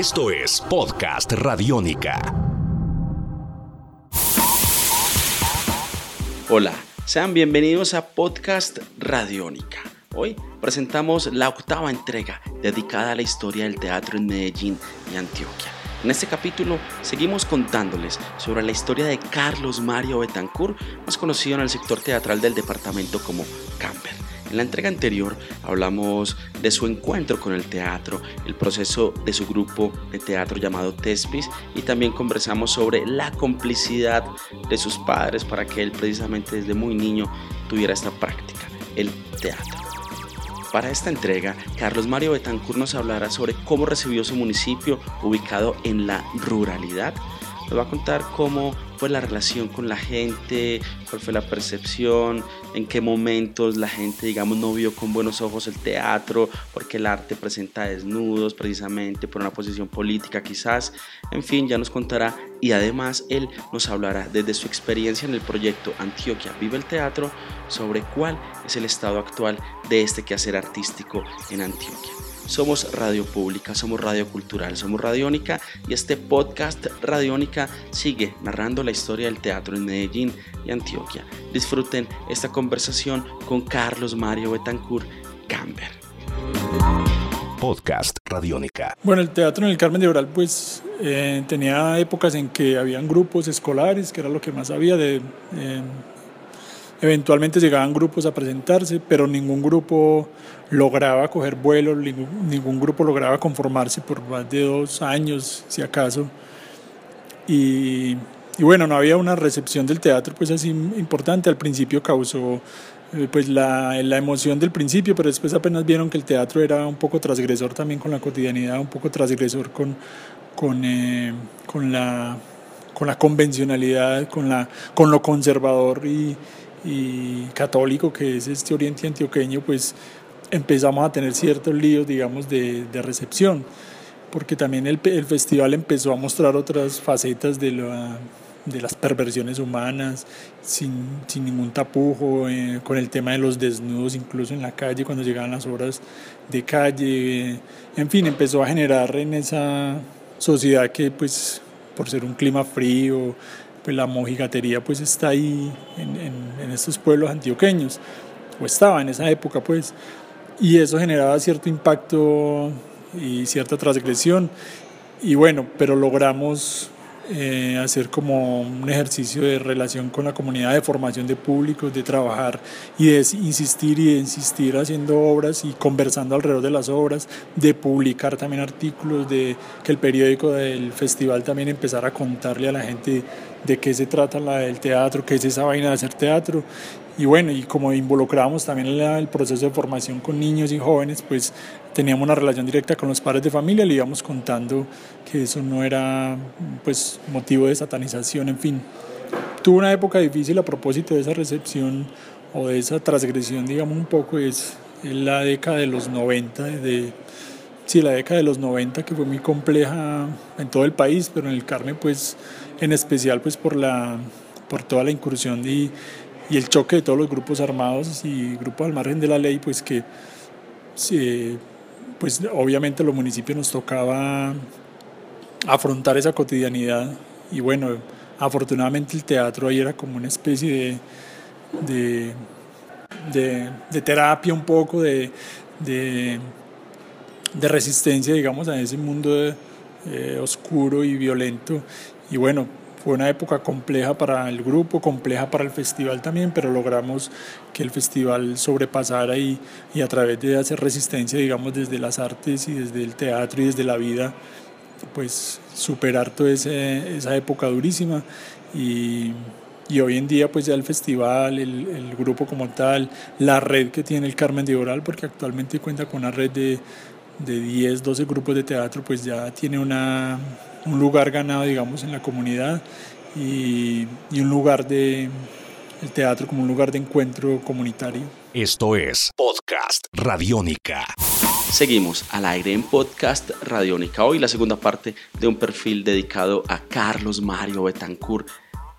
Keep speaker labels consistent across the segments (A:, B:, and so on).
A: Esto es Podcast Radiónica.
B: Hola, sean bienvenidos a Podcast Radiónica. Hoy presentamos la octava entrega dedicada a la historia del teatro en Medellín y Antioquia. En este capítulo seguimos contándoles sobre la historia de Carlos Mario Betancourt, más conocido en el sector teatral del departamento como Camper. En la entrega anterior hablamos de su encuentro con el teatro, el proceso de su grupo de teatro llamado Tespis y también conversamos sobre la complicidad de sus padres para que él precisamente desde muy niño tuviera esta práctica, el teatro. Para esta entrega, Carlos Mario Betancourt nos hablará sobre cómo recibió su municipio ubicado en la ruralidad. Nos va a contar cómo fue la relación con la gente, cuál fue la percepción, en qué momentos la gente, digamos, no vio con buenos ojos el teatro, porque el arte presenta desnudos precisamente por una posición política quizás. En fin, ya nos contará y además él nos hablará desde su experiencia en el proyecto Antioquia Vive el Teatro sobre cuál es el estado actual de este quehacer artístico en Antioquia. Somos Radio Pública, somos Radio Cultural, somos Radiónica y este podcast Radiónica sigue narrando la historia del teatro en Medellín y Antioquia. Disfruten esta conversación con Carlos Mario Betancourt Camber.
A: Podcast Radiónica.
C: Bueno, el teatro en el Carmen de Oral pues eh, tenía épocas en que habían grupos escolares, que era lo que más había de... Eh, Eventualmente llegaban grupos a presentarse, pero ningún grupo lograba coger vuelo, ningún, grupo lograba conformarse por más de dos años, si acaso. Y, bueno, no había una recepción del teatro pues así importante. Al principio causó pues la, emoción del principio, pero después apenas vieron que el teatro era un poco transgresor también con la cotidianidad, un poco transgresor con, con, eh, con, la, con la convencionalidad, con, la, con lo conservador y, y católico que es este Oriente Antioqueño, pues empezamos a tener ciertos líos, digamos, de, de recepción, porque también el, el, festival empezó a mostrar otras facetas de, la, de las perversiones humanas, sin, sin ningún tapujo, eh, con el tema de los desnudos, incluso en la calle, cuando llegaban las obras de calle, en fin, empezó a generar en esa sociedad que, pues, por ser un clima frío, pues la mojigatería pues está ahí en, en, estos pueblos antioqueños, o estaba en esa época pues, y eso generaba cierto impacto y cierta transgresión, y bueno, pero logramos eh, hacer como un ejercicio de relación con la comunidad, de formación de públicos, de trabajar y de insistir y de insistir haciendo obras y conversando alrededor de las obras, de publicar también artículos, de que el periódico del festival también empezara a contarle a la gente de qué se trata la del teatro, qué es esa vaina de hacer teatro y bueno, y como involucramos también el proceso de formación con niños y jóvenes, pues teníamos una relación directa con los padres de familia, le íbamos contando que eso no era pues motivo de satanización, en fin. Tuvo una época difícil a propósito de esa recepción o de esa transgresión, digamos un poco, es la década de los 90, de, sí, la década de los 90 que fue muy compleja en todo el país, pero en el Carmen pues en especial pues por la por toda la incursión de y el choque de todos los grupos armados y grupos al margen de la ley, pues que pues obviamente los municipios nos tocaba afrontar esa cotidianidad y bueno, afortunadamente el teatro ahí era como una especie de, de, terapia un poco, de, de, resistencia, digamos, a ese mundo eh, oscuro y violento. Y bueno, fue una época compleja para el grupo, compleja para el festival también, pero logramos que el festival sobrepasara y, y a través de hacer resistencia, digamos, desde las artes y desde el teatro y desde la vida, pues superar toda esa época durísima. Y, y, hoy en día pues ya el festival, el, el, grupo como tal, la red que tiene el Carmen de Oral, porque actualmente cuenta con una red de, de 10, 12 grupos de teatro, pues ya tiene una, un lugar ganado, digamos, en la comunidad y, y un lugar de el teatro como un lugar de encuentro comunitario.
A: Esto es Podcast Radiónica.
B: Seguimos al aire en Podcast Radiónica. Hoy la segunda parte de un perfil dedicado a Carlos Mario Betancourt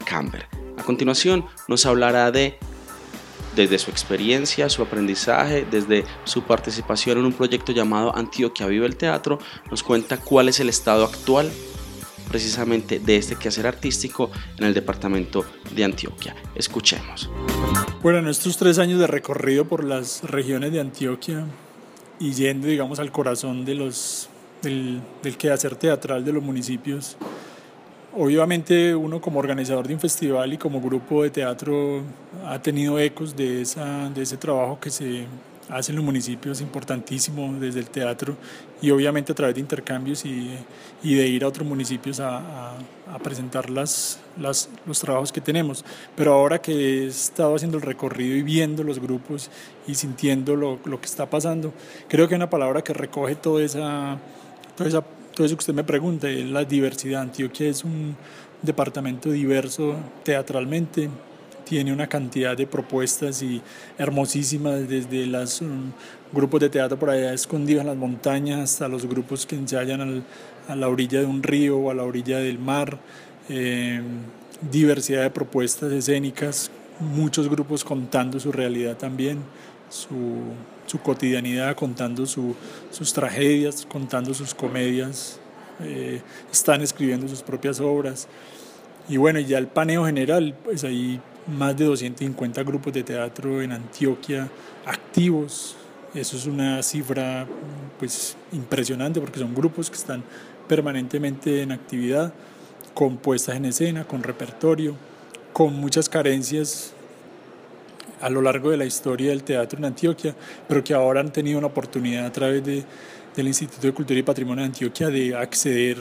B: Camber. A continuación nos hablará de desde su experiencia, su aprendizaje, desde su participación en un proyecto llamado Antioquia Vive el Teatro, nos cuenta cuál es el estado actual precisamente de este quehacer artístico en el departamento de Antioquia. Escuchemos.
C: Bueno, en estos tres años de recorrido por las regiones de Antioquia y yendo, digamos, al corazón de los, del, del quehacer teatral de los municipios, obviamente uno como organizador de un festival y como grupo de teatro ha tenido ecos de, esa, de ese trabajo que se hacen los municipios importantísimo desde el teatro y obviamente a través de intercambios y, y de ir a otros municipios a, presentar las, las, los trabajos que tenemos. Pero ahora que he estado haciendo el recorrido y viendo los grupos y sintiendo lo, lo que está pasando, creo que una palabra que recoge toda esa, toda esa, todo eso que usted me pregunta, es la diversidad. Antioquia es un departamento diverso teatralmente, tiene una cantidad de propuestas y hermosísimas, desde los um, grupos de teatro por allá escondidos en las montañas hasta los grupos que ensayan a la orilla de un río o a la orilla del mar, eh, diversidad de propuestas escénicas, muchos grupos contando su realidad también, su, su cotidianidad, contando su, sus tragedias, contando sus comedias, eh, están escribiendo sus propias obras. Y bueno, ya el paneo general, pues ahí más de 250 grupos de teatro en Antioquia activos. Eso es una cifra pues impresionante porque son grupos que están permanentemente en actividad, con puestas en escena, con repertorio, con muchas carencias a lo largo de la historia del teatro en Antioquia, pero que ahora han tenido una oportunidad a través de, del Instituto de Cultura y Patrimonio de Antioquia de acceder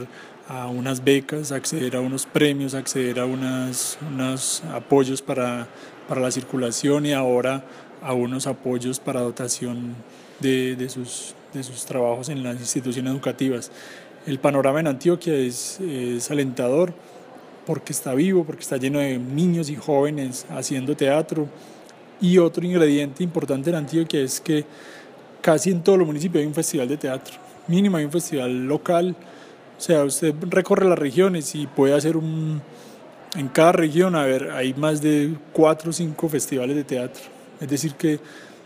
C: a unas becas, acceder a unos premios, acceder a unos apoyos para, para, la circulación y ahora a unos apoyos para dotación de, de, sus, de sus trabajos en las instituciones educativas. El panorama en Antioquia es alentador porque está vivo, porque está lleno de niños y jóvenes haciendo teatro. Y otro ingrediente importante en Antioquia es que casi en todos los municipios hay un festival de teatro. Mínimo hay un festival local o sea, usted recorre las regiones y puede hacer un... En cada región, a ver, hay más de cuatro o cinco festivales de teatro. Es decir, que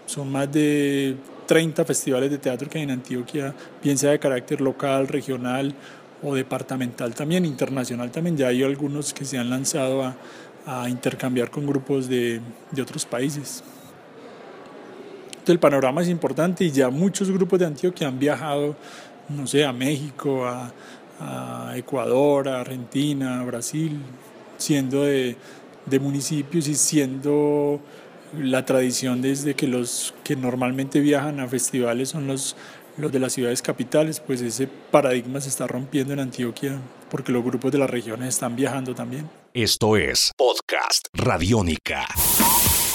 C: son más de 30 festivales de teatro que hay en Antioquia, bien sea de carácter local, regional o departamental también, internacional también. Ya hay algunos que se han lanzado a, a intercambiar con grupos de, de, otros países. Entonces el panorama es importante y ya muchos grupos de Antioquia han viajado, no sé, a México, a, Ecuador, a Argentina, a Brasil, siendo de, de municipios y siendo la tradición desde que los que normalmente viajan a festivales son los, los de las ciudades capitales, pues ese paradigma se está rompiendo en Antioquia porque los grupos de las regiones están viajando también.
A: Esto es Podcast Radiónica.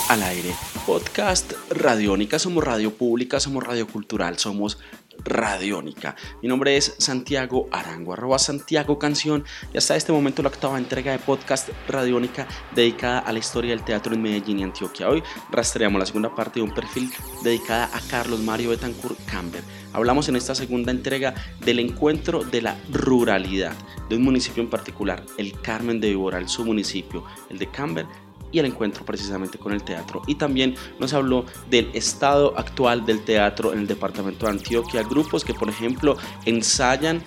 B: Al aire, Podcast Radiónica, somos radio pública, somos radio cultural, somos Radiónica. Mi nombre es Santiago Arango, arroba Santiago Canción y hasta este momento la octava entrega de podcast Radiónica dedicada a la historia del teatro en Medellín y Antioquia. Hoy rastreamos la segunda parte de un perfil dedicada a Carlos Mario Betancourt Camber. Hablamos en esta segunda entrega del encuentro de la ruralidad de un municipio en particular, el Carmen de Viboral, su municipio, el de Camber, y el encuentro precisamente con el teatro. Y también nos habló del estado actual del teatro en el departamento de Antioquia, grupos que por ejemplo ensayan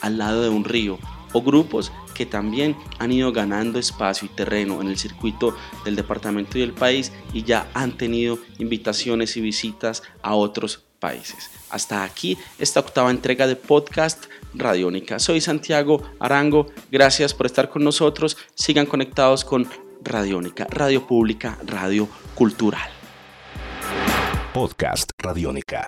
B: al lado de un río o grupos que también han ido ganando espacio y terreno en el circuito del departamento y del país y ya han tenido invitaciones y visitas a otros países. Hasta aquí esta octava entrega de podcast Radiónica. Soy Santiago Arango, gracias por estar con nosotros. Sigan conectados con Radiónica, Radio Pública, Radio Cultural.
A: Podcast Radiónica.